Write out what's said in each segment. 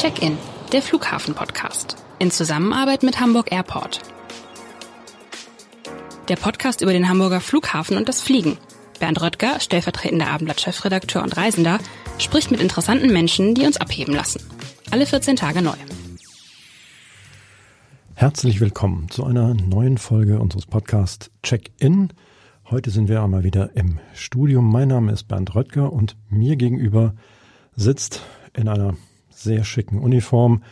Check-in, der Flughafen-Podcast. In Zusammenarbeit mit Hamburg Airport. Der Podcast über den Hamburger Flughafen und das Fliegen. Bernd Röttger, stellvertretender Abendblatt-Chefredakteur und Reisender, spricht mit interessanten Menschen, die uns abheben lassen. Alle 14 Tage neu. Herzlich willkommen zu einer neuen Folge unseres Podcasts Check-in. Heute sind wir einmal wieder im Studium. Mein Name ist Bernd Röttger und mir gegenüber sitzt in einer sehr schicken Uniform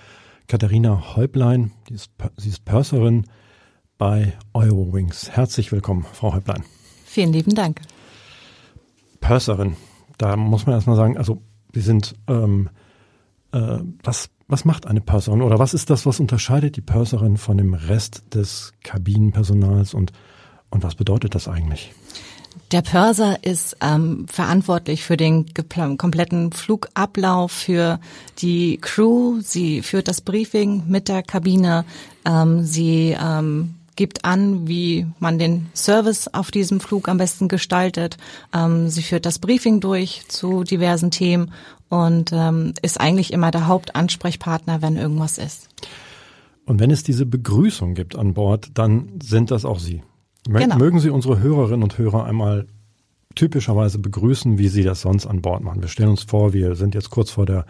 Katharina Häuplein. Die ist, sie ist Purserin bei Eurowings. Herzlich willkommen, Frau Häuplein. Vielen lieben Dank. Purserin, da muss man erstmal sagen, also Sie sind, ähm, äh, was, was macht eine Purserin oder was ist das, was unterscheidet die Purserin von dem Rest des Kabinenpersonals und, und was bedeutet das eigentlich? Der Pörser ist ähm, verantwortlich für den kompletten Flugablauf, für die Crew. Sie führt das Briefing mit der Kabine. Ähm, sie ähm, gibt an, wie man den Service auf diesem Flug am besten gestaltet. Ähm, sie führt das Briefing durch zu diversen Themen und ähm, ist eigentlich immer der Hauptansprechpartner, wenn irgendwas ist. Und wenn es diese Begrüßung gibt an Bord, dann sind das auch Sie. Genau. Mögen Sie unsere Hörerinnen und Hörer einmal typischerweise begrüßen, wie Sie das sonst an Bord machen. Wir stellen uns vor, wir sind jetzt kurz vor der,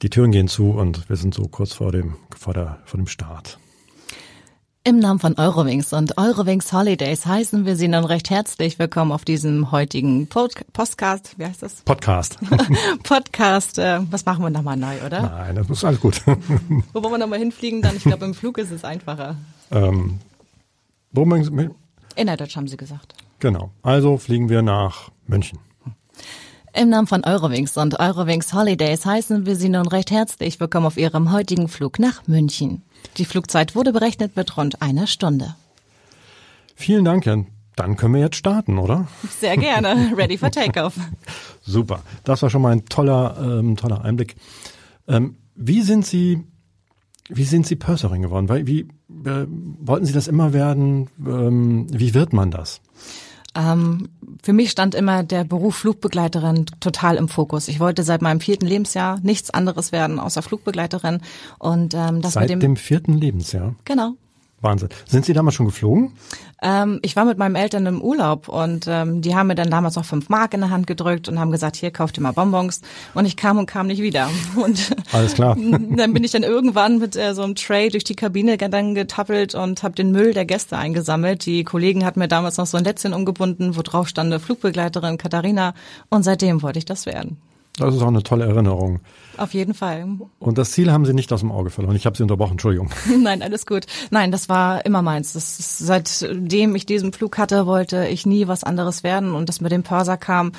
die Türen gehen zu und wir sind so kurz vor dem, vor der, vor dem Start. Im Namen von Eurowings und Eurowings Holidays heißen wir Sie nun recht herzlich willkommen auf diesem heutigen Pod Podcast. Wie heißt das? Podcast. Podcast. Äh, was machen wir nochmal neu, oder? Nein, das ist alles gut. Wo wollen wir nochmal hinfliegen dann? Ich glaube, im Flug ist es einfacher. ähm, wo Innerdeutsch haben Sie gesagt. genau. Also fliegen wir nach München. Im Namen von Eurowings und Eurowings Holidays heißen wir Sie nun recht herzlich willkommen auf Ihrem heutigen Flug nach München. Die Flugzeit wurde berechnet mit rund einer Stunde. Vielen Dank, Jan. Dann können wir jetzt starten, oder? Sehr gerne. Ready for Takeoff. Super. Das war schon mal ein toller, ähm, toller Einblick. Ähm, wie sind Sie, wie sind Sie Purserin geworden? Wie äh, wollten Sie das immer werden? Ähm, wie wird man das? Ähm, für mich stand immer der Beruf Flugbegleiterin total im Fokus. Ich wollte seit meinem vierten Lebensjahr nichts anderes werden außer Flugbegleiterin und ähm, das Seit mit dem, dem vierten Lebensjahr. genau. Wahnsinn. Sind Sie damals schon geflogen? Ähm, ich war mit meinen Eltern im Urlaub und ähm, die haben mir dann damals noch fünf Mark in der Hand gedrückt und haben gesagt, hier kauft ihr mal Bonbons. Und ich kam und kam nicht wieder. Und Alles klar. dann bin ich dann irgendwann mit äh, so einem Tray durch die Kabine dann getappelt und habe den Müll der Gäste eingesammelt. Die Kollegen hatten mir damals noch so ein Lätzchen umgebunden, wo drauf stand Flugbegleiterin Katharina. Und seitdem wollte ich das werden. Das ist auch eine tolle Erinnerung. Auf jeden Fall. Und das Ziel haben Sie nicht aus dem Auge verloren. Ich habe Sie unterbrochen, Entschuldigung. Nein, alles gut. Nein, das war immer meins. Das ist, seitdem ich diesen Flug hatte, wollte ich nie was anderes werden. Und das mit dem Pörser kam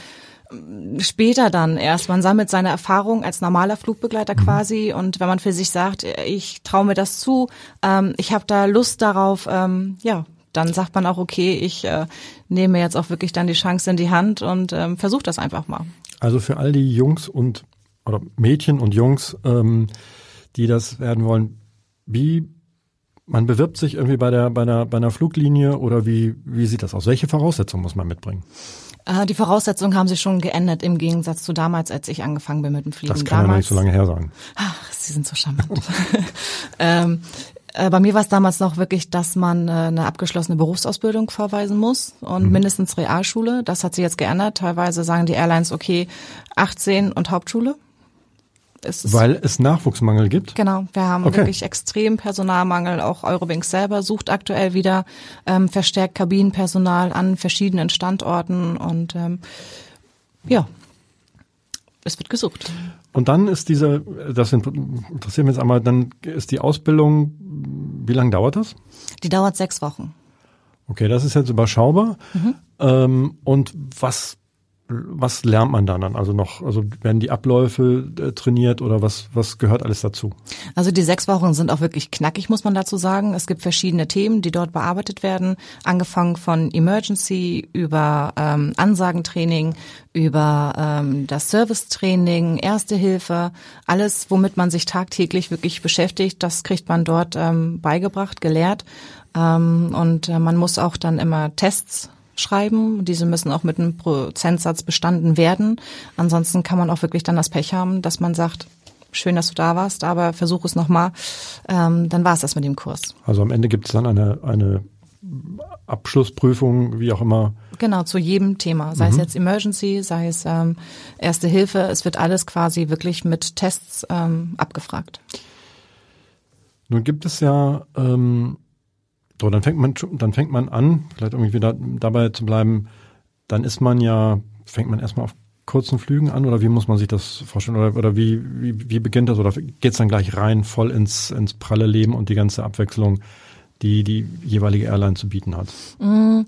ähm, später dann erst. Man sammelt seine Erfahrung als normaler Flugbegleiter quasi. Und wenn man für sich sagt, ich traue mir das zu, ähm, ich habe da Lust darauf, ähm, ja, dann sagt man auch, okay, ich äh, nehme jetzt auch wirklich dann die Chance in die Hand und ähm, versuche das einfach mal. Also für all die Jungs und oder Mädchen und Jungs, ähm, die das werden wollen, wie man bewirbt sich irgendwie bei der bei einer bei einer Fluglinie oder wie wie sieht das aus? Welche Voraussetzungen muss man mitbringen? Äh, die Voraussetzungen haben sich schon geändert im Gegensatz zu damals, als ich angefangen bin mit dem Fliegen. Das kann ja damals, nicht so lange her sein. Ach, Sie sind so charmant. ähm, äh, bei mir war es damals noch wirklich, dass man äh, eine abgeschlossene Berufsausbildung vorweisen muss und mindestens Realschule. Das hat sich jetzt geändert. Teilweise sagen die Airlines, okay, 18 und Hauptschule. Es Weil es Nachwuchsmangel gibt. Genau, wir haben Okay. wirklich extrem Personalmangel. Auch Eurowings selber sucht aktuell wieder ähm, verstärkt Kabinenpersonal an verschiedenen Standorten und ähm, ja, es wird gesucht. Und dann ist diese, das interessiert mich jetzt einmal, dann ist die Ausbildung, wie lange dauert das? Die dauert sechs Wochen. Okay, das ist jetzt überschaubar. Ähm, und was was lernt man da dann? Also noch, also werden die Abläufe äh, trainiert oder was was gehört alles dazu? Also die sechs Wochen sind auch wirklich knackig, muss man dazu sagen. Es gibt verschiedene Themen, die dort bearbeitet werden, angefangen von Emergency über ähm, Ansagentraining, über ähm, das Servicetraining, Erste Hilfe, alles, womit man sich tagtäglich wirklich beschäftigt, das kriegt man dort ähm, beigebracht, gelehrt. Ähm, und äh, man muss auch dann immer Tests schreiben. Diese müssen auch mit einem Prozentsatz bestanden werden. Ansonsten kann man auch wirklich dann das Pech haben, dass man sagt, schön, dass du da warst, aber versuch es nochmal, ähm, dann war es das mit dem Kurs. Also am Ende gibt es dann eine, eine Abschlussprüfung, wie auch immer. Genau, zu jedem Thema, sei mhm. es jetzt Emergency, sei es ähm, Erste Hilfe, es wird alles quasi wirklich mit Tests ähm, abgefragt. Nun gibt es ja, ähm, so dann fängt man, dann fängt man an, vielleicht irgendwie wieder dabei zu bleiben, dann ist man ja, fängt man erstmal auf kurzen Flügen an oder wie muss man sich das vorstellen oder, oder wie, wie, wie beginnt das oder geht's dann gleich rein voll ins, ins pralle Leben und die ganze Abwechslung? die die jeweilige Airline zu bieten hat? Mm,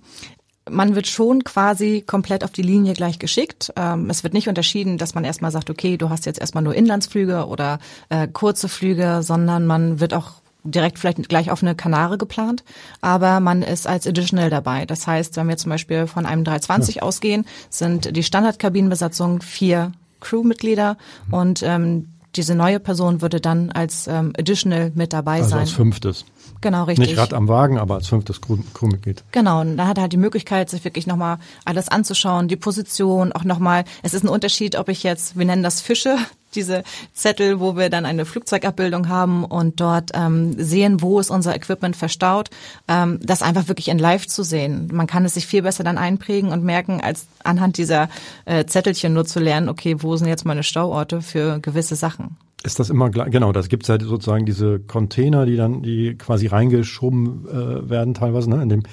man wird schon quasi komplett auf die Linie gleich geschickt. Ähm, es wird nicht unterschieden, dass man erstmal sagt, okay, du hast jetzt erstmal nur Inlandsflüge oder äh, kurze Flüge, sondern man wird auch direkt vielleicht gleich auf eine Kanare geplant, aber man ist als Additional dabei. Das heißt, wenn wir zum Beispiel von einem 320 ja. ausgehen, sind die Standardkabinenbesatzung vier Crewmitglieder mhm. und ähm, diese neue Person würde dann als ähm, Additional mit dabei also sein. Als fünftes. Genau, richtig. Nicht Rad am Wagen, aber als fünftes Crewmitglied. Genau, und dann hat er halt die Möglichkeit, sich wirklich nochmal alles anzuschauen, die Position, auch nochmal, es ist ein Unterschied, ob ich jetzt, wir nennen das Fische, diese Zettel, wo wir dann eine Flugzeugabbildung haben und dort ähm, sehen, wo ist unser Equipment verstaut, ähm, das einfach wirklich in Live zu sehen. Man kann es sich viel besser dann einprägen und merken, als anhand dieser äh, Zettelchen nur zu lernen, okay, wo sind jetzt meine Stauorte für gewisse Sachen. Ist das immer gleich? Genau, das gibt's ja sozusagen diese Container, die dann, die quasi reingeschoben äh, werden teilweise, ne, in dem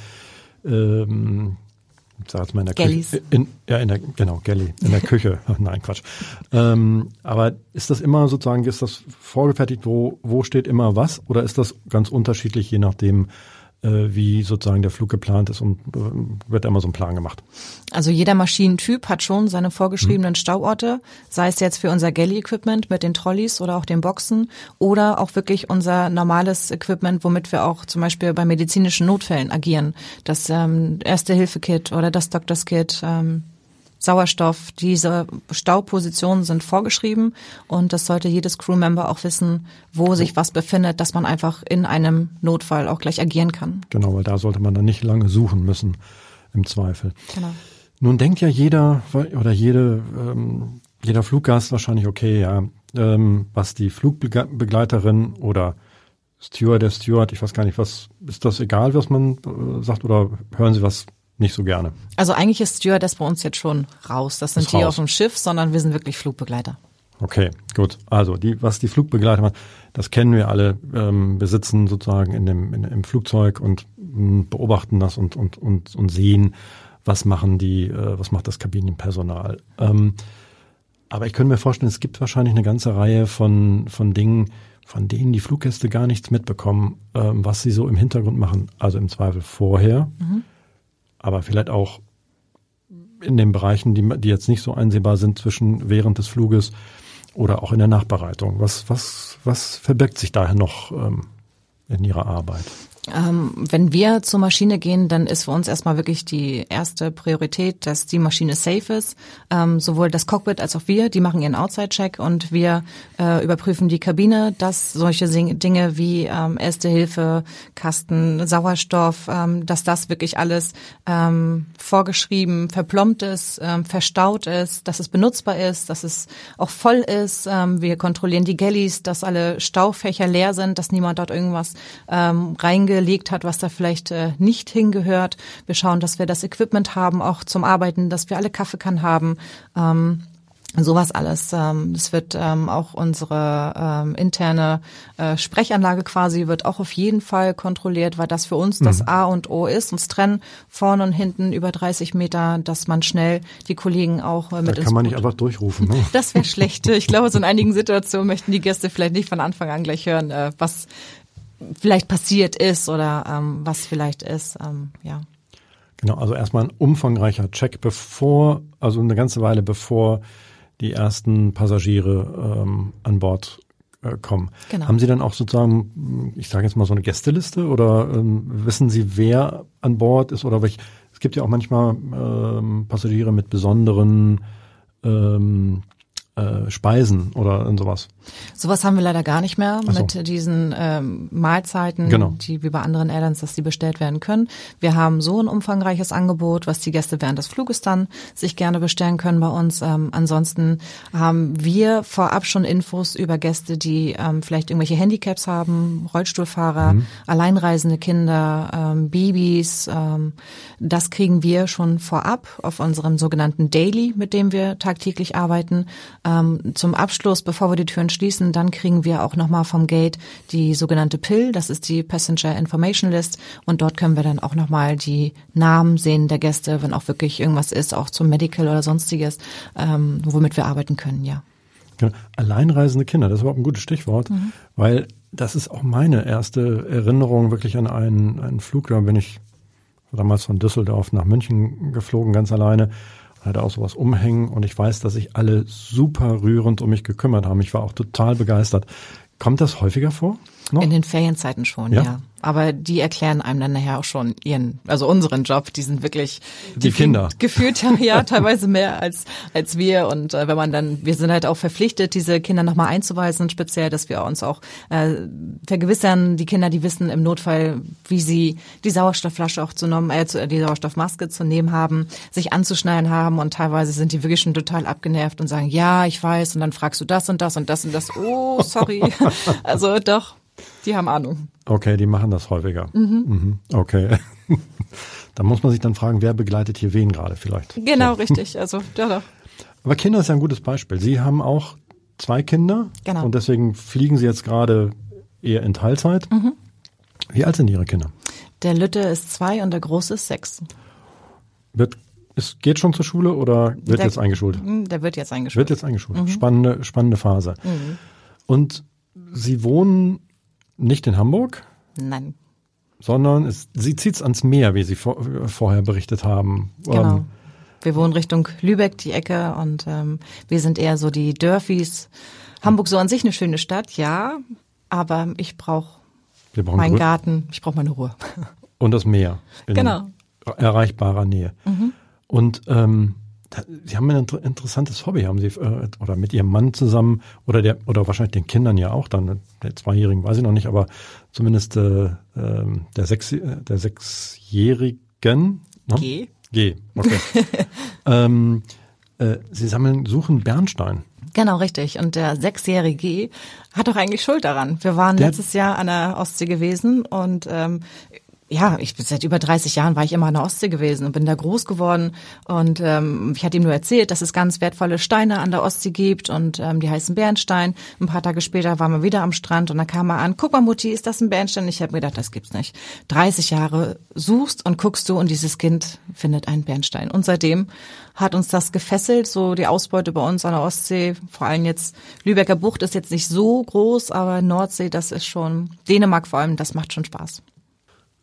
ähm, ich sag jetzt mal in der Gallies. Küche. In, ja, in der, genau, Galley, in der Küche. Nein, Quatsch. Ähm, aber ist das immer sozusagen, ist das vorgefertigt, wo, wo steht immer was? Oder ist das ganz unterschiedlich, je nachdem, wie sozusagen der Flug geplant ist und äh, wird immer so ein Plan gemacht. Also jeder Maschinentyp hat schon seine vorgeschriebenen mhm. Stauorte, sei es jetzt für unser Galley-Equipment mit den Trolleys oder auch den Boxen oder auch wirklich unser normales Equipment, womit wir auch zum Beispiel bei medizinischen Notfällen agieren. Das ähm, Erste-Hilfe-Kit oder das Doctors-Kit, ähm, Sauerstoff, diese Staupositionen sind vorgeschrieben und das sollte jedes Crewmember auch wissen, wo sich was befindet, dass man einfach in einem Notfall auch gleich agieren kann. Genau, weil da sollte man dann nicht lange suchen müssen, im Zweifel. Genau. Nun denkt ja jeder oder jede, ähm, jeder Fluggast wahrscheinlich, okay, ja, ähm, was die Flugbegleiterin oder Steward, der Steward, ich weiß gar nicht, was, ist das egal, was man äh, sagt oder hören Sie was nicht so gerne. Also eigentlich ist Stewardess bei uns jetzt schon raus. Das sind ist die raus. auf dem Schiff, sondern wir sind wirklich Flugbegleiter. Okay, gut. Also die, was die Flugbegleiter machen, das kennen wir alle. Ähm, wir sitzen sozusagen in dem, in, im Flugzeug und mh, hm, beobachten das und, und, und, und sehen, was machen die, äh, was macht das Kabinenpersonal. Ähm, aber ich könnte mir vorstellen, es gibt wahrscheinlich eine ganze Reihe von, von Dingen, von denen die Fluggäste gar nichts mitbekommen, ähm, was sie so im Hintergrund machen. Also im Zweifel vorher. Mhm aber vielleicht auch in den Bereichen, die, die jetzt nicht so einsehbar sind zwischen während des Fluges oder auch in der Nachbereitung. Was, was, was verbirgt sich daher noch ähm, in Ihrer Arbeit? Ähm, wenn wir zur Maschine gehen, dann ist für uns erstmal wirklich die erste Priorität, dass die Maschine safe ist. Ähm, sowohl das Cockpit als auch wir, die machen ihren Outside-Check und wir äh, überprüfen die Kabine, dass solche Dinge wie ähm, Erste Hilfe, Kasten, Sauerstoff, ähm, dass das wirklich alles ähm, vorgeschrieben, verplombt ist, ähm, verstaut ist, dass es benutzbar ist, dass es auch voll ist. wir kontrollieren die Galleys, dass alle Staufächer leer sind, dass niemand dort irgendwas ähm, reinge gelegt hat, was da vielleicht äh, nicht hingehört. Wir schauen, dass wir das Equipment haben, auch zum Arbeiten, dass wir alle Kaffeekannen haben. Ähm, Sowas alles. Ähm, es wird ähm, auch unsere ähm, interne äh, Sprechanlage quasi wird auch auf jeden Fall kontrolliert, weil das für uns das mhm. A und O ist. Uns trennen vorne und hinten über 30 Meter, dass man schnell die Kollegen auch äh, mit da kann man nicht einfach durchrufen. Ne? Das wäre schlecht. Ich glaube, so in einigen Situationen möchten die Gäste vielleicht nicht von Anfang an gleich hören, äh, was vielleicht passiert ist oder ähm, was vielleicht ist, ähm, ja. Genau, also erstmal ein umfangreicher Check, bevor, also eine ganze Weile bevor die ersten Passagiere ähm, an Bord äh, kommen. Genau. Haben Sie dann auch sozusagen, ich sage jetzt mal so eine Gästeliste oder ähm, wissen Sie, wer an Bord ist oder welch? Es gibt ja auch manchmal ähm, Passagiere mit besonderen ähm, äh, Speisen oder sowas. Sowas haben wir leider gar nicht mehr so. mit diesen ähm, Mahlzeiten, Genau. die wie bei anderen Airlines, dass die bestellt werden können. Wir haben so ein umfangreiches Angebot, was die Gäste während des Fluges dann sich gerne bestellen können bei uns. Ähm, ansonsten haben wir vorab schon Infos über Gäste, die ähm, vielleicht irgendwelche Handicaps haben, Rollstuhlfahrer, alleinreisende Kinder, ähm, Babys. Ähm, das kriegen wir schon vorab auf unserem sogenannten Daily, mit dem wir tagtäglich arbeiten. Ähm, zum Abschluss, bevor wir die Türen schließen, dann kriegen wir auch nochmal vom Gate die sogenannte PIL, das ist die Passenger Information List und dort können wir dann auch nochmal die Namen sehen der Gäste, wenn auch wirklich irgendwas ist, auch zum Medical oder sonstiges, ähm, womit wir arbeiten können, ja. Genau. Alleinreisende Kinder, das ist überhaupt ein gutes Stichwort, Mhm. weil das ist auch meine erste Erinnerung wirklich an einen, einen Flug. Da bin ich damals von Düsseldorf nach München geflogen, ganz alleine. Hatte auch sowas umhängen und ich weiß, dass sich alle super rührend um mich gekümmert haben. Ich war auch total begeistert. Kommt das häufiger vor? Noch? In den Ferienzeiten schon, Ja? ja. Aber die erklären einem dann nachher auch schon ihren, also unseren Job. Die sind wirklich Die Kinder. gefühlt ja, ja teilweise mehr als als wir. Und äh, wenn man dann, wir sind halt auch verpflichtet, diese Kinder nochmal einzuweisen, speziell, dass wir uns auch äh, vergewissern, die Kinder, die wissen im Notfall, wie sie die Sauerstoffflasche auch zu nehmen, äh, die Sauerstoffmaske zu nehmen haben, sich anzuschnallen haben und teilweise sind die wirklich schon total abgenervt und sagen, ja, ich weiß. Und dann fragst du das und das und das und das. Oh, sorry. also doch, die haben Ahnung. Okay, die machen das häufiger. Mhm. Okay. da muss man sich dann fragen, wer begleitet hier wen gerade vielleicht. Genau, richtig. Also, ja, doch. Aber Kinder ist ja ein gutes Beispiel. Sie haben auch zwei Kinder Genau. und deswegen fliegen Sie jetzt gerade eher in Teilzeit. Mhm. Wie alt sind Ihre Kinder? Der Lütte ist zwei und der Große ist sechs. Wird, es geht schon zur Schule oder wird Der- jetzt eingeschult? Hm, Der wird jetzt Wird eingeschult. jetzt eingeschult. Spannende, spannende Phase. Und Sie wohnen nicht in Hamburg, Nein, sondern es, Sie zieht's ans Meer, wie Sie vor, vorher berichtet haben. genau. Ähm, Wir wohnen Richtung Lübeck, die Ecke, und ähm, wir sind eher so die Dörfis. Hamburg so an sich eine schöne Stadt, ja, aber ich brauche meinen Grü- Garten, ich brauche meine Ruhe. und das Meer. In Genau. erreichbarer Nähe. Und ähm, Sie haben ein inter interessantes Hobby, haben Sie äh, oder mit Ihrem Mann zusammen oder der oder wahrscheinlich den Kindern ja auch dann der Zweijährigen weiß ich noch nicht, aber zumindest äh, ähm, der sechs äh, der sechsjährigen ne? Geh. G. Okay. ähm, äh, Sie sammeln suchen Bernstein. Genau, richtig. Und der Sechsjährige hat doch eigentlich Schuld daran. Wir waren Der- letztes Jahr an der Ostsee gewesen und ähm, ja, ich bin seit über 30 Jahren war ich immer an der Ostsee gewesen und bin da groß geworden. Und ähm, ich hatte ihm nur erzählt, dass es ganz wertvolle Steine an der Ostsee gibt und ähm, die heißen Bernstein. Ein paar Tage später waren wir wieder am Strand und dann kam er an, guck mal Mutti, ist das ein Bernstein? Ich habe mir gedacht, das gibt's nicht. 30 Jahre suchst und guckst du und dieses Kind findet einen Bernstein. Und seitdem hat uns das gefesselt, so die Ausbeute bei uns an der Ostsee, vor allem jetzt Lübecker Bucht ist jetzt nicht so groß, aber Nordsee, das ist schon, Dänemark vor allem, das macht schon Spaß.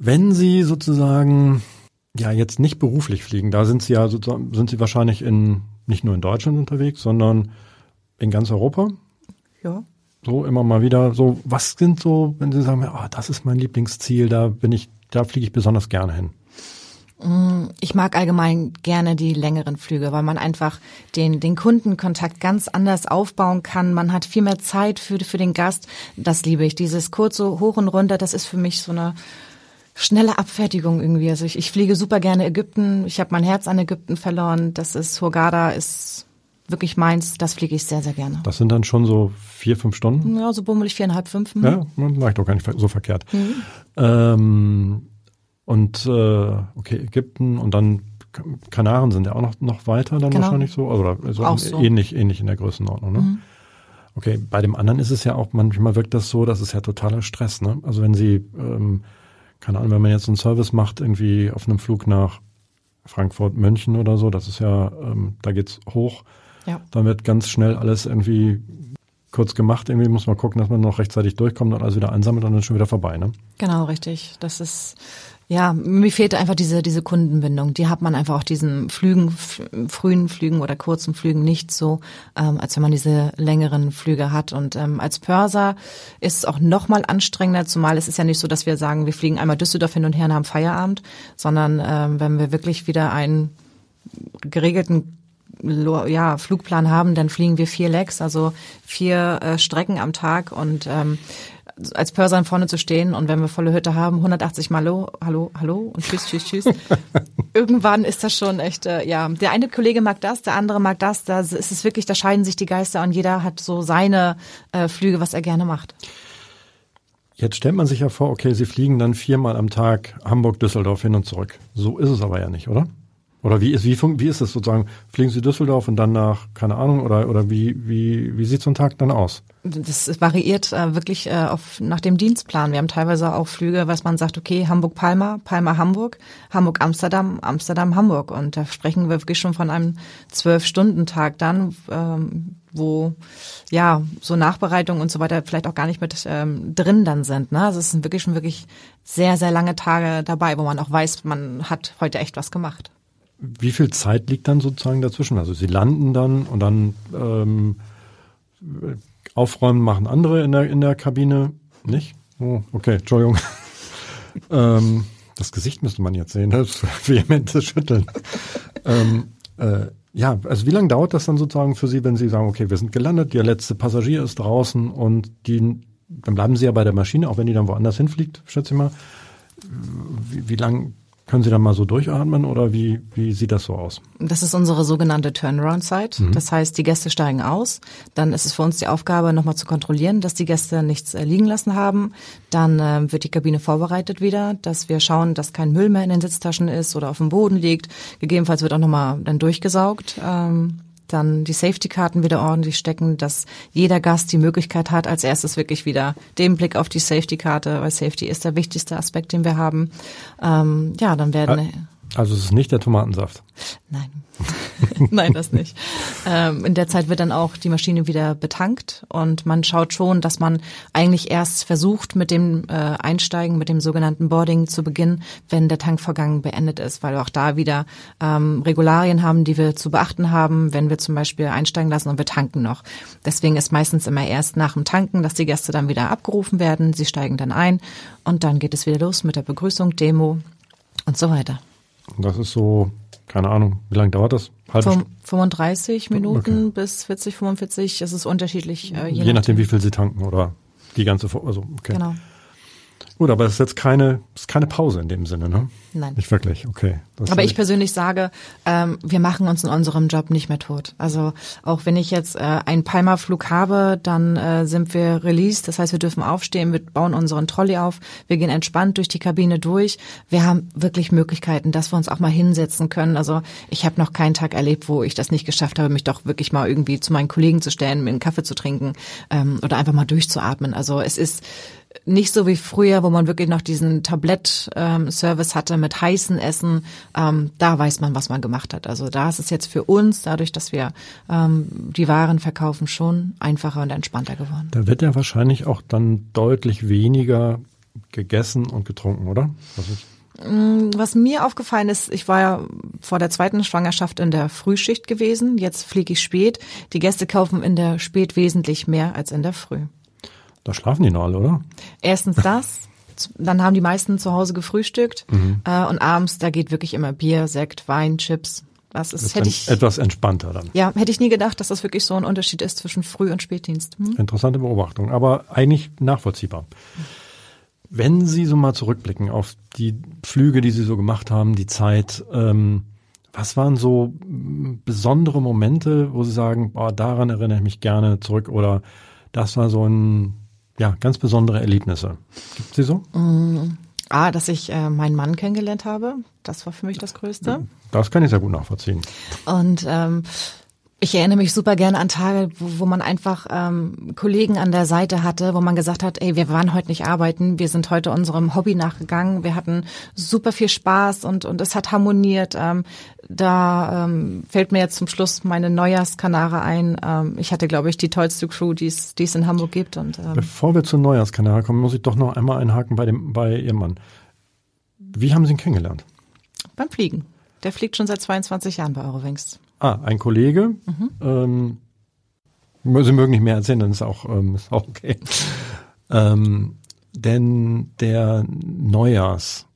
Wenn Sie sozusagen ja jetzt nicht beruflich fliegen, da sind Sie ja sozusagen, sind Sie wahrscheinlich in nicht nur in Deutschland unterwegs, sondern in ganz Europa. Ja. So immer mal wieder. So, was sind so, wenn Sie sagen, ah, das ist mein Lieblingsziel, da bin ich, da fliege ich besonders gerne hin. Ich mag allgemein gerne die längeren Flüge, weil man einfach den, den Kundenkontakt ganz anders aufbauen kann. Man hat viel mehr Zeit für, für den Gast. Das liebe ich. Dieses kurze Hoch und runter, das ist für mich so eine schnelle Abfertigung irgendwie. Also ich, ich fliege super gerne Ägypten. Ich habe mein Herz an Ägypten verloren. Das ist Hurghada, ist wirklich meins. Das fliege ich sehr, sehr gerne. Das sind dann schon so vier, fünf Stunden. Ja, so bummelig viereinhalb, fünf. mhm. Ja, war ich doch gar nicht so verkehrt. Ähm, und äh, okay, Ägypten und dann Kanaren sind ja auch noch, noch weiter dann Genau. wahrscheinlich so. Oder so, Auch so. ähnlich, ähnlich in der Größenordnung, ne? Okay, bei dem anderen ist es ja auch, manchmal wirkt das so, das ist ja totaler Stress, ne? Also wenn Sie, ähm, keine Ahnung, wenn man jetzt einen Service macht, irgendwie auf einem Flug nach Frankfurt, München oder so, das ist ja, ähm, da geht's hoch, Ja. dann wird ganz schnell alles irgendwie kurz gemacht, irgendwie muss man gucken, dass man noch rechtzeitig durchkommt und alles wieder einsammelt und dann ist schon wieder vorbei, ne? Genau, richtig. Das ist, ja, mir fehlte einfach diese, diese Kundenbindung. Die hat man einfach auch diesen Flügen, frühen Flügen oder kurzen Flügen nicht so, ähm, als wenn man diese längeren Flüge hat. Und ähm, als Pörser ist es auch noch mal anstrengender, zumal es ist ja nicht so, dass wir sagen, wir fliegen einmal Düsseldorf hin und her und haben Feierabend, sondern ähm, wenn wir wirklich wieder einen geregelten ja, Flugplan haben, dann fliegen wir vier Legs, also vier äh, Strecken am Tag und ähm, als Pörser vorne zu stehen und wenn wir volle Hütte haben, 180 Mal Hallo, Hallo, Hallo und Tschüss, Tschüss, Tschüss. Irgendwann ist das schon echt, äh, ja, der eine Kollege mag das, der andere mag das, da ist es wirklich, da scheiden sich die Geister und jeder hat so seine äh, Flüge, was er gerne macht. Jetzt stellt man sich ja vor, okay, Sie fliegen dann viermal am Tag Hamburg-Düsseldorf hin und zurück. So ist es aber ja nicht, oder? Oder wie ist, wie, wie ist das sozusagen? Fliegen Sie Düsseldorf und dann nach, keine Ahnung, oder, oder wie, wie, wie sieht so ein Tag dann aus? Das variiert äh, wirklich äh, auf, nach dem Dienstplan. Wir haben teilweise auch Flüge, was man sagt, okay, Hamburg-Palma, Palma-Hamburg, Hamburg-Amsterdam, Amsterdam-Hamburg. Und da sprechen wir wirklich schon von einem Zwölf-Stunden-Tag dann, ähm, wo ja so Nachbereitung und so weiter vielleicht auch gar nicht mit ähm, drin dann sind. Ne? Also es sind wirklich schon wirklich sehr, sehr lange Tage dabei, wo man auch weiß, man hat heute echt was gemacht. Wie viel Zeit liegt dann sozusagen dazwischen? Also Sie landen dann und dann ähm, Aufräumen machen andere in der, in der Kabine nicht? Oh, okay, Entschuldigung. ähm, das Gesicht müsste man jetzt sehen, das vehemente Schütteln. ähm, äh, ja, also wie lange dauert das dann sozusagen für Sie, wenn Sie sagen, okay, wir sind gelandet, der letzte Passagier ist draußen und die, dann bleiben Sie ja bei der Maschine, auch wenn die dann woanders hinfliegt, schätze ich mal. Wie, wie lang können Sie dann mal so durchatmen oder wie, wie sieht das so aus? Das ist unsere sogenannte Turnaround-Zeit. Mhm. Das heißt, die Gäste steigen aus. Dann ist es für uns die Aufgabe, nochmal zu kontrollieren, dass die Gäste nichts äh, liegen lassen haben. Dann äh, wird die Kabine vorbereitet wieder, dass wir schauen, dass kein Müll mehr in den Sitztaschen ist oder auf dem Boden liegt. Gegebenenfalls wird auch nochmal dann durchgesaugt. Ähm, dann die Safety-Karten wieder ordentlich stecken, dass jeder Gast die Möglichkeit hat, als erstes wirklich wieder den Blick auf die Safety-Karte, weil Safety ist der wichtigste Aspekt, den wir haben. Ähm, ja, dann werden. Also es ist nicht der Tomatensaft. Nein. Nein, das nicht. Ähm, in der Zeit wird dann auch die Maschine wieder betankt und man schaut schon, dass man eigentlich erst versucht, mit dem äh, Einsteigen, mit dem sogenannten Boarding zu beginnen, wenn der Tankvorgang beendet ist, weil wir auch da wieder ähm, Regularien haben, die wir zu beachten haben, wenn wir zum Beispiel einsteigen lassen und wir tanken noch. Deswegen ist meistens immer erst nach dem Tanken, dass die Gäste dann wieder abgerufen werden. Sie steigen dann ein und dann geht es wieder los mit der Begrüßung, Demo und so weiter. Das ist so keine Ahnung, wie lange dauert das? Halbe 35 Minuten okay. bis 40, 45, es ist unterschiedlich. Äh, je, je nachdem, wie viel sie tanken oder die ganze, also okay. Genau. Gut, aber es ist jetzt keine, ist keine Pause in dem Sinne, ne? Nein. Nicht wirklich, okay. Das aber ich persönlich sage, ähm, wir machen uns in unserem Job nicht mehr tot. Also auch wenn ich jetzt äh, einen Palma-Flug habe, dann äh, sind wir released. Das heißt, wir dürfen aufstehen, wir bauen unseren Trolley auf, wir gehen entspannt durch die Kabine durch. Wir haben wirklich Möglichkeiten, dass wir uns auch mal hinsetzen können. Also ich habe noch keinen Tag erlebt, wo ich das nicht geschafft habe, mich doch wirklich mal irgendwie zu meinen Kollegen zu stellen, mir einen Kaffee zu trinken ähm, oder einfach mal durchzuatmen. Also es ist nicht so wie früher, wo man wirklich noch diesen Tablett-Service ähm, hatte mit heißen Essen. Ähm, da weiß man, was man gemacht hat. Also da ist es jetzt für uns, dadurch, dass wir ähm, die Waren verkaufen, schon einfacher und entspannter geworden. Da wird ja wahrscheinlich auch dann deutlich weniger gegessen und getrunken, oder? Was, mm, was mir aufgefallen ist, ich war ja vor der zweiten Schwangerschaft in der Frühschicht gewesen. Jetzt fliege ich spät. Die Gäste kaufen in der Spät wesentlich mehr als in der Früh. Da schlafen die noch alle, oder? Erstens das. Dann haben die meisten zu Hause gefrühstückt. Mhm. Äh, und abends, da geht wirklich immer Bier, Sekt, Wein, Chips. Das ist, hätte ich, etwas entspannter dann. Ja, hätte ich nie gedacht, dass das wirklich so ein Unterschied ist zwischen Früh- und Spätdienst. Hm? Interessante Beobachtung, aber eigentlich nachvollziehbar. Wenn Sie so mal zurückblicken auf die Flüge, die Sie so gemacht haben, die Zeit, ähm, was waren so besondere Momente, wo Sie sagen, boah, daran erinnere ich mich gerne zurück oder das war so ein ja, ganz besondere Erlebnisse. Gibt sie so? Mm, ah, dass ich äh, meinen Mann kennengelernt habe. Das war für mich das Größte. Das kann ich sehr gut nachvollziehen. Und ähm, ich erinnere mich super gerne an Tage, wo, wo man einfach ähm, Kollegen an der Seite hatte, wo man gesagt hat, ey, wir waren heute nicht arbeiten, wir sind heute unserem Hobby nachgegangen, wir hatten super viel Spaß und, und es hat harmoniert. Ähm, da ähm, fällt mir jetzt zum Schluss meine Neujahrskanare ein. Ähm, ich hatte, glaube ich, die tollste Crew, die es in Hamburg gibt. Und, ähm, Bevor wir zur Neujahrskanare kommen, muss ich doch noch einmal einhaken bei, dem, bei Ihrem Mann. Wie haben Sie ihn kennengelernt? Beim Fliegen. Der fliegt schon seit 22 Jahren bei Eurowings. Ah, ein Kollege. Mhm. Ähm, Sie mögen nicht mehr erzählen, dann ist auch, ähm, ist auch okay. ähm, denn der Neujahrs,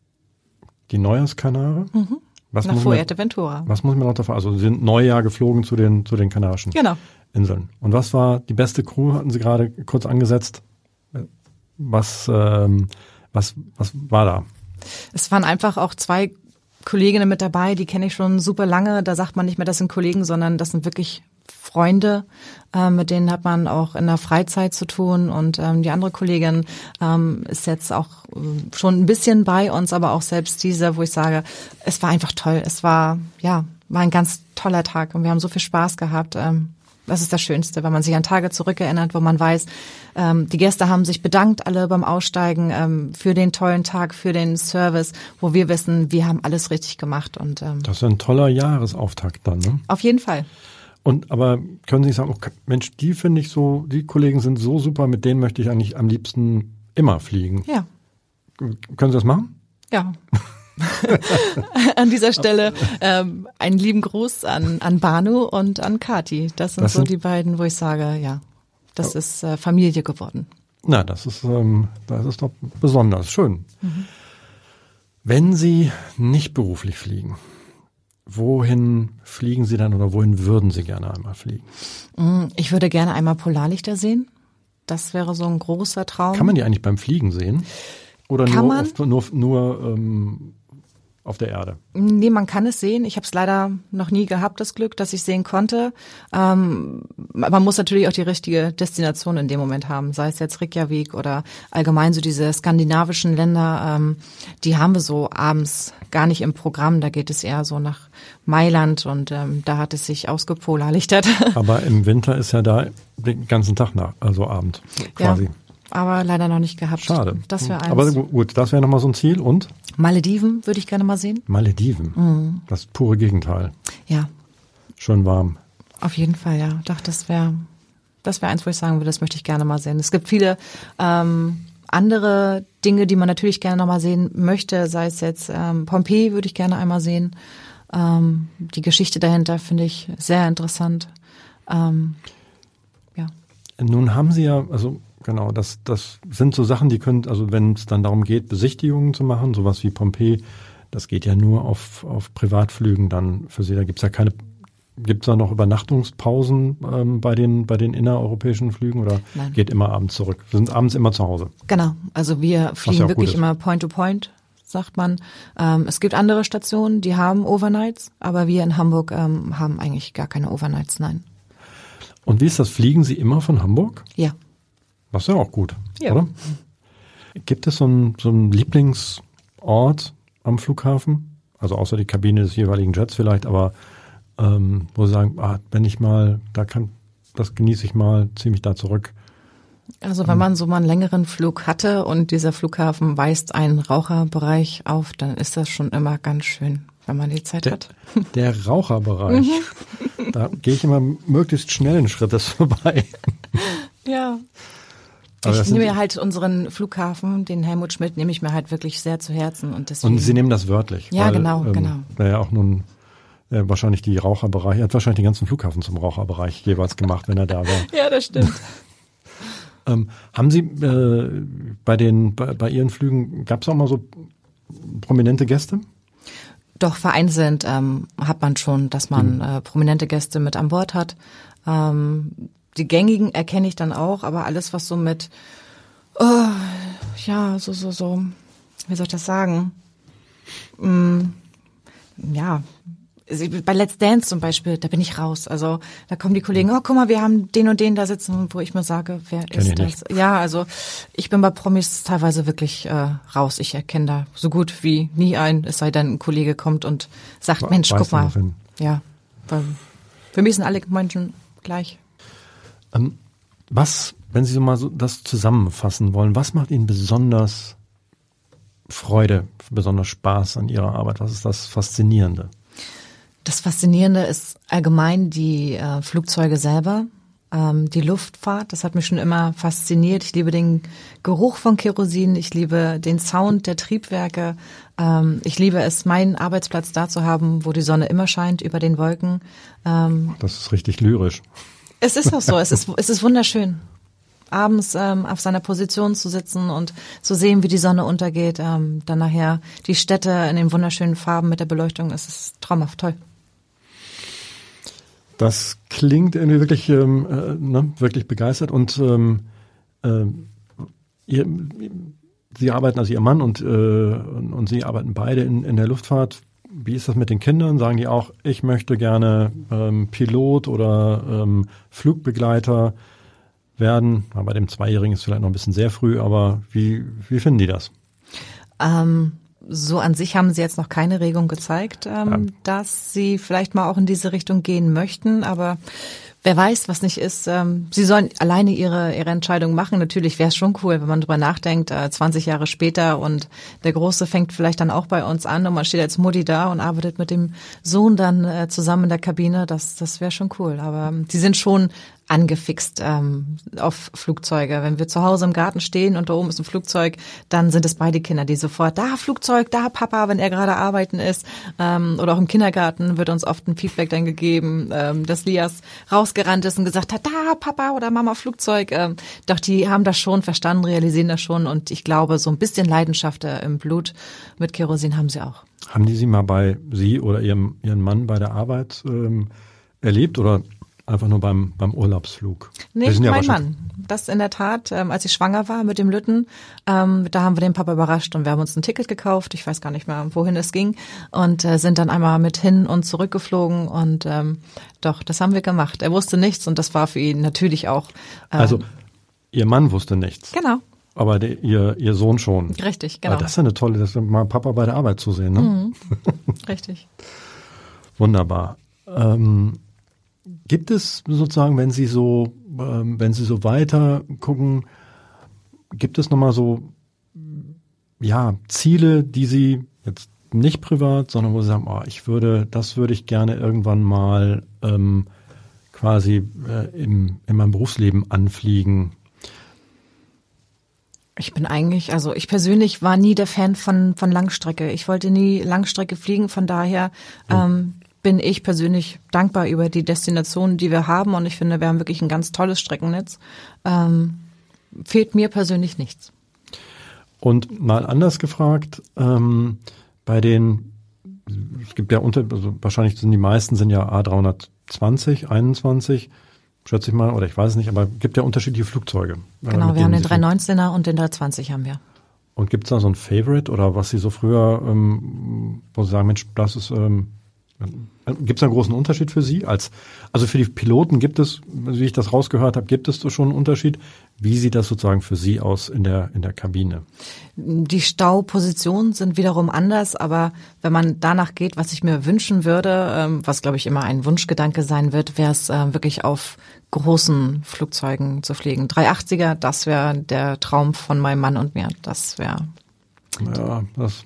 die Neujahrskanare, mhm. Was Nach muss man- Fuerteventura. Was muss man noch davon? Also Sie sind Neujahr geflogen zu den zu den Kanarischen Genau. Inseln. Und was war die beste Crew? Hatten Sie gerade kurz angesetzt. Was ähm, was was war da? Es waren einfach auch zwei Kolleginnen mit dabei, die kenne ich schon super lange. Da sagt man nicht mehr, das sind Kollegen, sondern das sind wirklich Freunde. Äh, mit denen hat man auch in der Freizeit zu tun. Und ähm, die andere Kollegin ähm, ist jetzt auch äh, schon ein bisschen bei uns, aber auch selbst diese, wo ich sage, es war einfach toll. Es war, ja, war ein ganz toller Tag und wir haben so viel Spaß gehabt. Ähm, das ist das Schönste, wenn man sich an Tage zurückerinnert, wo man weiß, ähm, die Gäste haben sich bedankt alle beim Aussteigen ähm, für den tollen Tag, für den Service, wo wir wissen, wir haben alles richtig gemacht und ähm, Das ist ein toller Jahresauftakt dann, ne? auf jeden Fall. Und aber können Sie sagen, okay, Mensch, die finde ich so, die Kollegen sind so super, mit denen möchte ich eigentlich am liebsten immer fliegen. Ja, Können Sie das machen? ja. an dieser Stelle ähm, einen lieben Gruß an, an Banu und an Kati. Das sind Das so sind- die beiden, wo ich sage, ja, das ist äh, Familie geworden. Na, das ist, ähm, das ist doch besonders schön. Wenn Sie nicht beruflich fliegen, wohin fliegen Sie dann oder wohin würden Sie gerne einmal fliegen? Mm, Ich würde gerne einmal Polarlichter sehen. Das wäre so ein großer Traum. Kann man die eigentlich beim Fliegen sehen? Oder Kann nur, man? Auf, nur, nur ähm, auf der Erde? Nee, man kann es sehen. Ich habe es leider noch nie gehabt, das Glück, dass ich sehen konnte. Ähm, man muss natürlich auch die richtige Destination in dem Moment haben, sei es jetzt Reykjavik oder allgemein so diese skandinavischen Länder. Ähm, die haben wir so abends gar nicht im Programm. Da geht es eher so nach Mailand und ähm, da hat es sich ausgepolarlichtert. Aber im Winter ist ja da den ganzen Tag nach, also Abend quasi. Ja, aber leider noch nicht gehabt. Schade. Das wäre eins. Aber gu- gut, das wäre nochmal so ein Ziel. Und Malediven würde ich gerne mal sehen. Malediven. Mhm. Das pure Gegenteil. Ja, Schön warm. Auf jeden Fall, ja. Doch, das wäre das wäre eins, wo ich sagen würde, das möchte ich gerne mal sehen. Es gibt viele ähm, andere Dinge, die man natürlich gerne noch mal sehen möchte, sei es jetzt ähm, Pompeji würde ich gerne einmal sehen. Ähm, die Geschichte dahinter finde ich sehr interessant. Ähm, ja. Nun haben Sie ja, also genau, das, das sind so Sachen, die können, also wenn es dann darum geht, Besichtigungen zu machen, sowas wie Pompeji, das geht ja nur auf, auf Privatflügen dann für Sie. Da gibt's ja keine, gibt's da noch Übernachtungspausen ähm, bei den bei den innereuropäischen Flügen oder Nein. geht immer abends zurück? Wir sind abends immer zu Hause. Genau, also wir fliegen ja wirklich immer Point to Point, sagt man. Ähm, es gibt andere Stationen, die haben Overnights, aber wir in Hamburg ähm, haben eigentlich gar keine Overnights, nein. Und wie ist das? Fliegen Sie immer von Hamburg? Ja. Das ist ja auch gut, Ja. oder? Gibt es so einen, so einen Lieblingsort am Flughafen? Also außer die Kabine des jeweiligen Jets vielleicht, aber ähm, wo Sie sagen, ah, wenn ich mal, da kann, das genieße ich mal, ziehe mich da zurück. Also wenn man so mal einen längeren Flug hatte und dieser Flughafen weist einen Raucherbereich auf, dann ist das schon immer ganz schön, wenn man die Zeit Der, hat. der Raucherbereich, da gehe ich immer möglichst schnellen Schrittes vorbei. Ja. Aber ich nehme mir halt unseren Flughafen, den Helmut Schmidt, nehme ich mir halt wirklich sehr zu Herzen und deswegen. Und Sie nehmen das wörtlich. Ja, genau, genau. Naja, auch nun äh, wahrscheinlich die Raucherbereich, er hat wahrscheinlich den ganzen Flughafen zum Raucherbereich jeweils gemacht, wenn er da war. ja, das stimmt. Ähm, haben Sie äh, bei den bei, bei Ihren Flügen gab es auch mal so prominente Gäste? Doch vereinzelt ähm, hat man schon, dass man äh, prominente Gäste mit an Bord hat. Ähm, die gängigen erkenne ich dann auch, aber alles, was so mit, oh, ja, so, so, so, wie soll ich das sagen? Mm, ja, bei Let's Dance zum Beispiel, da bin ich raus. Also da kommen die Kollegen, oh, guck mal, wir haben den und den da sitzen, wo ich mir sage, wer Kenn ist das? Ja, also ich bin bei Promis teilweise wirklich äh, raus. Ich erkenne da so gut wie nie ein, es sei denn, ein Kollege kommt und sagt, Mensch, weiß guck mal. Ja, für mich sind alle Menschen gleich. Ähm, was, wenn Sie so mal so das zusammenfassen wollen, was macht Ihnen besonders Freude, besonders Spaß an Ihrer Arbeit? Was ist das Faszinierende? Das Faszinierende ist allgemein die äh, Flugzeuge selber, ähm, die Luftfahrt. Das hat mich schon immer fasziniert. Ich liebe den Geruch von Kerosin. Ich liebe den Sound der Triebwerke. Ähm, ich liebe es, meinen Arbeitsplatz da zu haben, wo die Sonne immer scheint über den Wolken. Ähm, Das ist richtig lyrisch. Es ist auch so. es ist, es ist wunderschön. abends ähm, auf seiner Position zu sitzen und zu sehen, wie die Sonne untergeht, ähm, dann nachher die Städte in den wunderschönen Farben mit der Beleuchtung, es ist traumhaft toll. Das klingt irgendwie wirklich, ähm, äh, ne, wirklich begeistert und ähm, äh, ihr, Sie arbeiten, also Ihr Mann und, äh, und, und Sie arbeiten beide in, in der Luftfahrt. Wie ist das mit den Kindern? Sagen die auch, ich möchte gerne ähm, Pilot oder ähm, Flugbegleiter werden? Aber bei dem Zweijährigen ist es vielleicht noch ein bisschen sehr früh, aber wie, wie finden die das? Ähm, so an sich haben sie jetzt noch keine Regung gezeigt, ähm, ja. dass sie vielleicht mal auch in diese Richtung gehen möchten, aber wer weiß, was nicht ist. Ähm, sie sollen alleine ihre, ihre Entscheidung machen. Natürlich wäre es schon cool, wenn man drüber nachdenkt, äh, 20 Jahre später und der Große fängt vielleicht dann auch bei uns an und man steht als Mutti da und arbeitet mit dem Sohn dann äh, zusammen in der Kabine. Das, das wäre schon cool. Aber ähm, die sind schon angefixt ähm, auf Flugzeuge. Wenn wir zu Hause im Garten stehen und da oben ist ein Flugzeug, dann sind es beide Kinder, die sofort, da Flugzeug, da Papa, wenn er gerade arbeiten ist. Ähm, oder auch im Kindergarten wird uns oft ein Feedback dann gegeben, ähm, dass Lias rausgerannt ist und gesagt hat, da Papa oder Mama Flugzeug. Ähm, doch die haben das schon verstanden, realisieren das schon und ich glaube, so ein bisschen Leidenschaft äh, im Blut mit Kerosin haben sie auch. Haben die sie mal bei Sie oder Ihrem, Ihren Mann bei der Arbeit ähm, erlebt oder Einfach nur beim, beim Urlaubsflug. Nee, ja mein Mann. Das in der Tat, ähm, als ich schwanger war mit dem Lütten, ähm, da haben wir den Papa überrascht und wir haben uns ein Ticket gekauft. Ich weiß gar nicht mehr, wohin es ging. Und äh, sind dann einmal mit hin und zurückgeflogen. Und ähm, doch, das haben wir gemacht. Er wusste nichts und das war für ihn natürlich auch. Ähm, also, Ihr Mann wusste nichts. Genau. Aber der, ihr, ihr Sohn schon. Richtig, genau. Aber das ist ja eine tolle, das ist mal Papa bei der Arbeit zu sehen, ne? Mhm. Richtig. Wunderbar. Ähm, Gibt es sozusagen, wenn Sie so, ähm, wenn Sie so weiter gucken, gibt es nochmal so, ja, Ziele, die Sie jetzt nicht privat, sondern wo Sie sagen, oh, ich würde, das würde ich gerne irgendwann mal ähm, quasi äh, im, in meinem Berufsleben anfliegen? Ich bin eigentlich, also ich persönlich war nie der Fan von, von Langstrecke. Ich wollte nie Langstrecke fliegen, von daher ähm, bin ich persönlich dankbar über die Destinationen, die wir haben. Und ich finde, wir haben wirklich ein ganz tolles Streckennetz. Ähm, fehlt mir persönlich nichts. Und mal anders gefragt, ähm, bei den, es gibt ja unter, also wahrscheinlich sind die meisten sind ja A320, 21, schätze ich mal, oder ich weiß es nicht, aber gibt ja unterschiedliche Flugzeuge. Genau, wir haben den 319er und den 320 haben wir. Und gibt es da so ein Favorite oder was Sie so früher, ähm, wo Sie sagen, Mensch, das ist ähm, Gibt es einen großen Unterschied für Sie? Als, also für die Piloten gibt es, wie ich das rausgehört habe, gibt es schon einen Unterschied. Wie sieht das sozusagen für Sie aus in der, in der Kabine? Die Staupositionen sind wiederum anders, aber wenn man danach geht, was ich mir wünschen würde, ähm, was glaube ich immer ein Wunschgedanke sein wird, wäre es äh, wirklich auf großen Flugzeugen zu fliegen. 380er, das wäre der Traum von meinem Mann und mir. Das wäre. Ja, das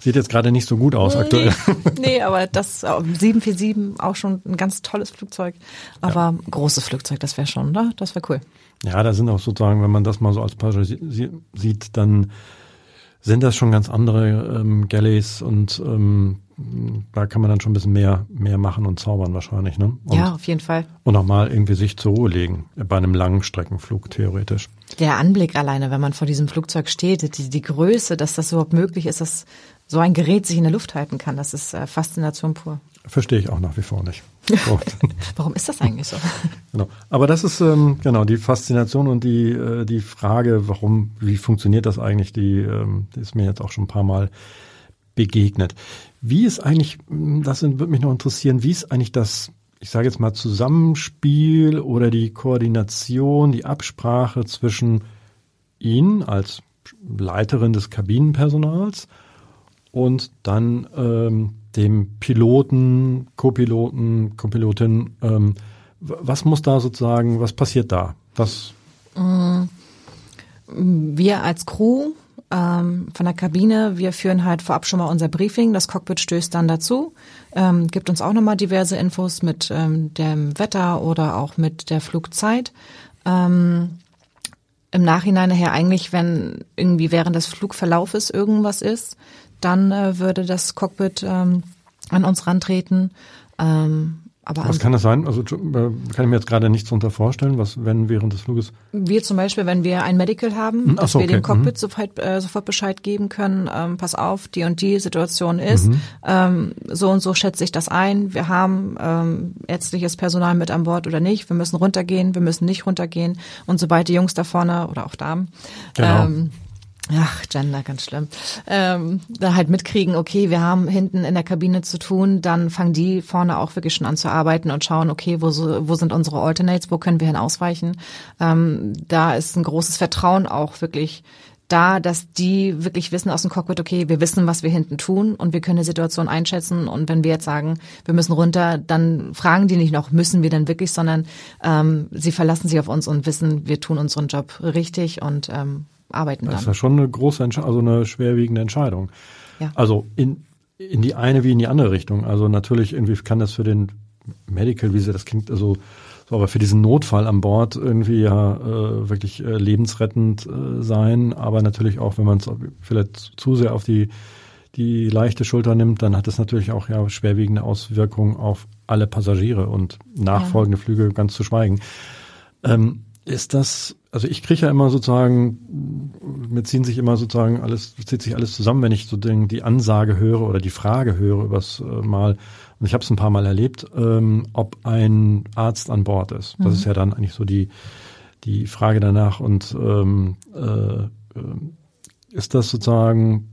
Sieht jetzt gerade nicht so gut aus nee, aktuell. Nee, aber das 747 äh, auch schon ein ganz tolles Flugzeug. Aber ja. großes Flugzeug, das wäre schon, ne? Das wäre cool. Ja, da sind auch sozusagen, wenn man das mal so als Passagier sieht, dann sind das schon ganz andere ähm, Galleys und ähm, da kann man dann schon ein bisschen mehr, mehr machen und zaubern wahrscheinlich, ne? Und, ja, auf jeden Fall. Und auch mal irgendwie sich zur Ruhe legen, bei einem langen Streckenflug theoretisch. Der Anblick alleine, wenn man vor diesem Flugzeug steht, die, die Größe, dass das überhaupt möglich ist, dass so ein Gerät sich in der Luft halten kann, das ist äh, Faszination pur. Verstehe ich auch nach wie vor nicht. Warum ist das eigentlich so? Genau. Aber das ist ähm, genau die Faszination und die äh, die Frage, warum, wie funktioniert das eigentlich? Die, ähm, die ist mir jetzt auch schon ein paar Mal begegnet. Wie ist eigentlich, das würde mich noch interessieren, wie ist eigentlich das, ich sage jetzt mal Zusammenspiel oder die Koordination, die Absprache zwischen Ihnen als Leiterin des Kabinenpersonals und dann ähm, dem Piloten, Co-Piloten, Co-Pilotin. Ähm, was muss da sozusagen, was passiert da? Was? Mm, wir als Crew ähm, von der Kabine, wir führen halt vorab schon mal unser Briefing. Das Cockpit stößt dann dazu, ähm, gibt uns auch nochmal diverse Infos mit ähm, dem Wetter oder auch mit der Flugzeit. Ähm, Im Nachhinein nachher eigentlich, wenn irgendwie während des Flugverlaufes irgendwas ist, dann äh, würde das Cockpit ähm, an uns rantreten. Ähm, Aber was kann das sein? Also äh, kann ich mir jetzt gerade nichts darunter vorstellen, was wenn während des Fluges. Wir zum Beispiel, wenn wir ein Medical haben, Hm, dass so, wir okay. dem Cockpit Mhm. sofort, äh, sofort Bescheid geben können, ähm, pass auf, die und die Situation ist, Mhm. ähm, so und so schätze ich das ein. Wir haben ähm, ärztliches Personal mit an Bord oder nicht. Wir müssen runtergehen, wir müssen nicht runtergehen. Und sobald die Jungs da vorne oder auch Damen Genau. ähm, Ach, Gender, ganz schlimm. Ähm, da halt mitkriegen, okay, wir haben hinten in der Kabine zu tun, dann fangen die vorne auch wirklich schon an zu arbeiten und schauen, okay, wo, wo sind unsere Alternates, wo können wir hin ausweichen. Ähm, da ist ein großes Vertrauen auch wirklich da, dass die wirklich wissen aus dem Cockpit, okay, wir wissen, was wir hinten tun und wir können die Situation einschätzen. Und wenn wir jetzt sagen, wir müssen runter, dann fragen die nicht noch, müssen wir denn wirklich, sondern ähm, sie verlassen sich auf uns und wissen, wir tun unseren Job richtig und ähm, arbeiten Das dann. ist ja schon eine große, Entsche also eine schwerwiegende Entscheidung. Ja. Also in, in die eine wie in die andere Richtung. Also natürlich irgendwie kann das für den Medical Visa, das klingt also so, aber für diesen Notfall an Bord irgendwie ja äh, wirklich äh, lebensrettend äh, sein. Aber natürlich auch, wenn man es vielleicht zu sehr auf die die leichte Schulter nimmt, dann hat es natürlich auch ja schwerwiegende Auswirkungen auf alle Passagiere und nachfolgende Flüge ganz zu schweigen. Ähm, ist das, also ich kriege ja immer sozusagen, mir ziehen sich immer sozusagen alles, zieht sich alles zusammen, wenn ich so den, die Ansage höre oder die Frage höre übers äh, Mal, und ich habe es ein paar Mal erlebt, ähm, ob ein Arzt an Bord ist. Das ist ja dann eigentlich so die, die Frage danach. Und ähm, äh, äh, ist das sozusagen,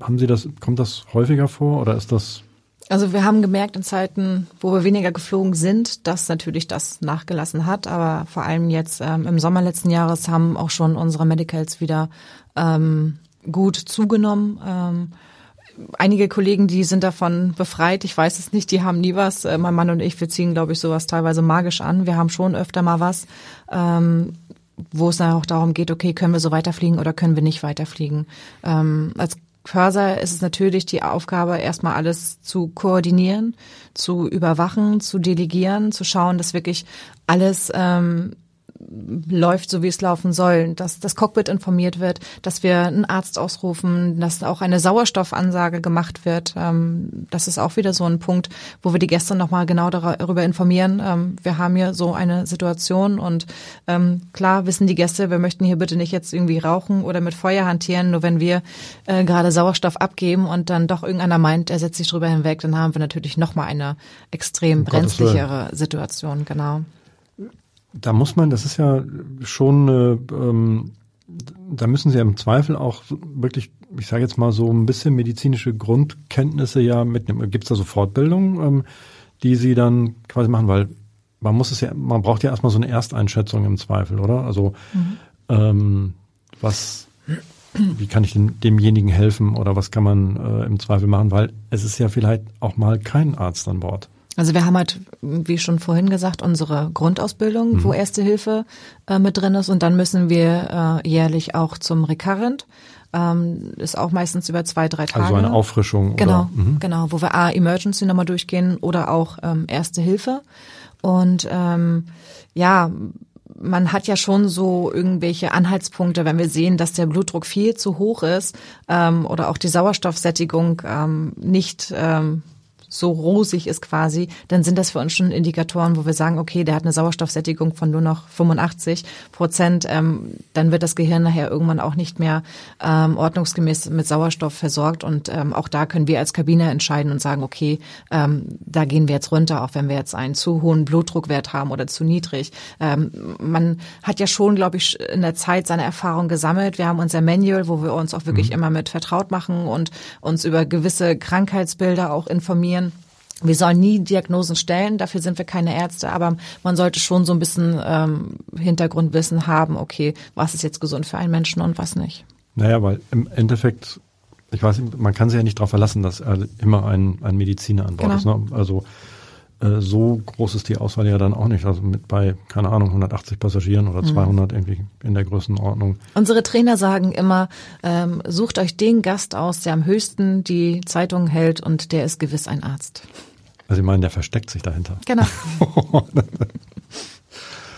haben Sie das, kommt das häufiger vor oder ist das Also wir haben gemerkt in Zeiten, wo wir weniger geflogen sind, dass natürlich das nachgelassen hat. Aber vor allem jetzt ähm, im Sommer letzten Jahres haben auch schon unsere Medicals wieder ähm, gut zugenommen. Ähm, einige Kollegen, die sind davon befreit. Ich weiß es nicht, die haben nie was. Äh, mein Mann und ich, wir ziehen, glaube ich, sowas teilweise magisch an. Wir haben schon öfter mal was, ähm, wo es dann auch darum geht, okay, können wir so weiterfliegen oder können wir nicht weiterfliegen. Ähm, als Purser ist es natürlich die Aufgabe, erstmal alles zu koordinieren, zu überwachen, zu delegieren, zu schauen, dass wirklich alles ähm, läuft, so wie es laufen soll, dass das Cockpit informiert wird, dass wir einen Arzt ausrufen, dass auch eine Sauerstoffansage gemacht wird. Ähm, das ist auch wieder so ein Punkt, wo wir die Gäste nochmal genau darüber informieren. Ähm, wir haben hier so eine Situation und ähm, klar wissen die Gäste, wir möchten hier bitte nicht jetzt irgendwie rauchen oder mit Feuer hantieren, nur wenn wir äh, gerade Sauerstoff abgeben und dann doch irgendeiner meint, er setzt sich drüber hinweg, dann haben wir natürlich nochmal eine extrem brenzlichere Situation, genau. Da muss man, das ist ja schon, äh, ähm, da müssen Sie im Zweifel auch wirklich, ich sage jetzt mal so ein bisschen medizinische Grundkenntnisse ja mitnehmen. Gibt es da so Fortbildungen, ähm, die Sie dann quasi machen? Weil man muss es ja, man braucht ja erstmal so eine Ersteinschätzung im Zweifel, oder? Also ähm, was, wie kann ich dem, demjenigen helfen oder was kann man äh, im Zweifel machen? Weil es ist ja vielleicht auch mal kein Arzt an Bord. Also wir haben halt, wie schon vorhin gesagt, unsere Grundausbildung, wo Erste Hilfe äh, mit drin ist und dann müssen wir äh, jährlich auch zum Recurrent. Ähm, ist auch meistens über zwei, drei Tage. Also eine Auffrischung. Genau, Oder, mhm. genau, wo wir A, Emergency nochmal durchgehen oder auch ähm, Erste Hilfe. Und ähm, ja, man hat ja schon so irgendwelche Anhaltspunkte, wenn wir sehen, dass der Blutdruck viel zu hoch ist ähm, oder auch die Sauerstoffsättigung ähm, nicht ähm, so rosig ist quasi, dann sind das für uns schon Indikatoren, wo wir sagen, okay, der hat eine Sauerstoffsättigung von nur noch 85 Prozent, ähm, dann wird das Gehirn nachher irgendwann auch nicht mehr ähm, ordnungsgemäß mit Sauerstoff versorgt und ähm, auch da können wir als Kabine entscheiden und sagen, okay, ähm, da gehen wir jetzt runter, auch wenn wir jetzt einen zu hohen Blutdruckwert haben oder zu niedrig. Ähm, man hat ja schon, glaube ich, in der Zeit seine Erfahrung gesammelt. Wir haben unser Manual, wo wir uns auch wirklich immer mit vertraut machen und uns über gewisse Krankheitsbilder auch informieren. Wir sollen nie Diagnosen stellen, dafür sind wir keine Ärzte, aber man sollte schon so ein bisschen ähm, Hintergrundwissen haben, okay, was ist jetzt gesund für einen Menschen und was nicht. Naja, weil im Endeffekt, ich weiß, nicht, man kann sich ja nicht darauf verlassen, dass immer ein, ein Mediziner an Bord Genau. ist. Ne? Also äh, so groß ist die Auswahl ja dann auch nicht. Also mit bei, keine Ahnung, 180 Passagieren oder 200 irgendwie in der Größenordnung. Unsere Trainer sagen immer, ähm, sucht euch den Gast aus, der am höchsten die Zeitung hält und der ist gewiss ein Arzt. Also ich meine, der versteckt sich dahinter. Genau.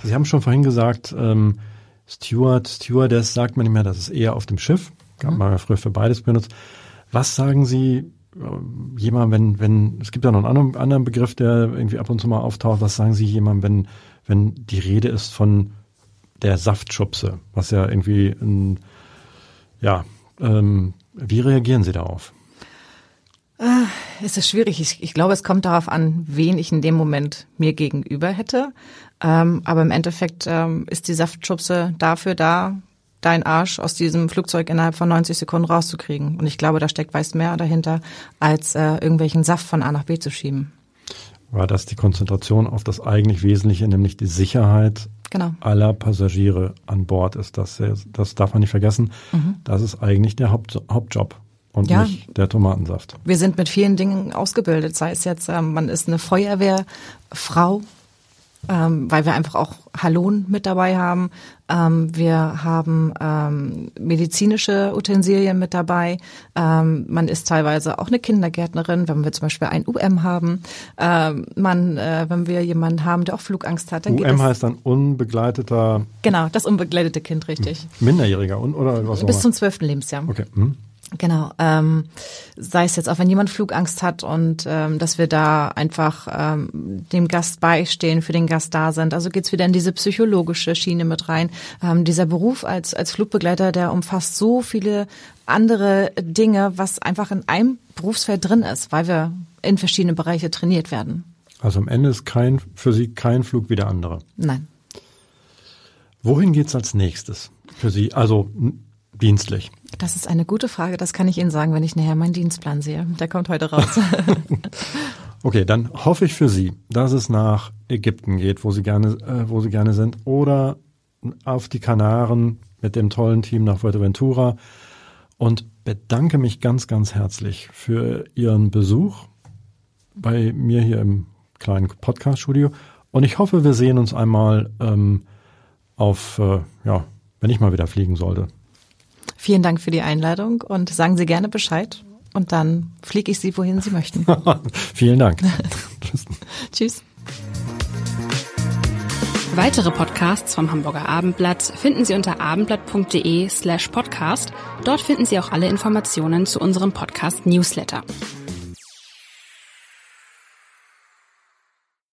Sie haben schon vorhin gesagt, ähm, Steward, Stewardess sagt man nicht mehr, das ist eher auf dem Schiff. Gab man ja früher für beides benutzt. Was sagen Sie, äh, jemand, wenn, wenn, es gibt ja noch einen anderen, Begriff, der irgendwie ab und zu mal auftaucht, was sagen Sie jemand, wenn, wenn die Rede ist von der Saftschubse, was ja irgendwie ein, ja, ähm, wie reagieren Sie darauf? Es ist schwierig. Ich, ich, glaube, es kommt darauf an, wen ich in dem Moment mir gegenüber hätte. Ähm, aber im Endeffekt ähm, ist die Saftschubse dafür da, deinen Arsch aus diesem Flugzeug innerhalb von 90 Sekunden rauszukriegen. Und ich glaube, da steckt weit mehr dahinter, als äh, irgendwelchen Saft von A nach B zu schieben. War das die Konzentration auf das eigentlich Wesentliche, nämlich die Sicherheit genau. aller Passagiere an Bord ist? Das, das darf man nicht vergessen. Mhm. Das ist eigentlich der Haupt, Hauptjob und ja, nicht der Tomatensaft. Wir sind mit vielen Dingen ausgebildet, sei es jetzt, ähm, man ist eine Feuerwehrfrau, ähm, weil wir einfach auch Halon mit dabei haben. Ähm, wir haben ähm, medizinische Utensilien mit dabei. Ähm, man ist teilweise auch eine Kindergärtnerin, wenn wir zum Beispiel ein UM haben. Ähm, man, äh, wenn wir jemanden haben, der auch Flugangst hat, dann UM heißt dann unbegleiteter. Genau, das unbegleitete Kind, richtig. Minderjähriger und oder was Bis zum zwölften Lebensjahr. Okay. Hm. Genau, ähm, sei es jetzt auch, wenn jemand Flugangst hat und ähm, dass wir da einfach ähm, dem Gast beistehen, für den Gast da sind. Also geht's wieder in diese psychologische Schiene mit rein. Ähm, dieser Beruf als, als Flugbegleiter, der umfasst so viele andere Dinge, was einfach in einem Berufsfeld drin ist, weil wir in verschiedene Bereiche trainiert werden. Also am Ende ist kein, für Sie kein Flug wie der andere. Nein. Wohin geht's als nächstes für Sie? Also dienstlich? Das ist eine gute Frage. Das kann ich Ihnen sagen, wenn ich nachher meinen Dienstplan sehe. Der kommt heute raus. okay, dann hoffe ich für Sie, dass es nach Ägypten geht, wo Sie gerne, äh, wo Sie gerne sind, oder auf die Kanaren mit dem tollen Team nach Fuerteventura und bedanke mich ganz, ganz herzlich für Ihren Besuch bei mir hier im kleinen Podcast-Studio. Und ich hoffe, wir sehen uns einmal ähm, auf, äh, ja, wenn ich mal wieder fliegen sollte. Vielen Dank für die Einladung und sagen Sie gerne Bescheid und dann fliege ich Sie, wohin Sie möchten. Vielen Dank. Tschüss. Weitere Podcasts vom Hamburger Abendblatt finden Sie unter abendblatt.de slash podcast. Dort finden Sie auch alle Informationen zu unserem Podcast Newsletter.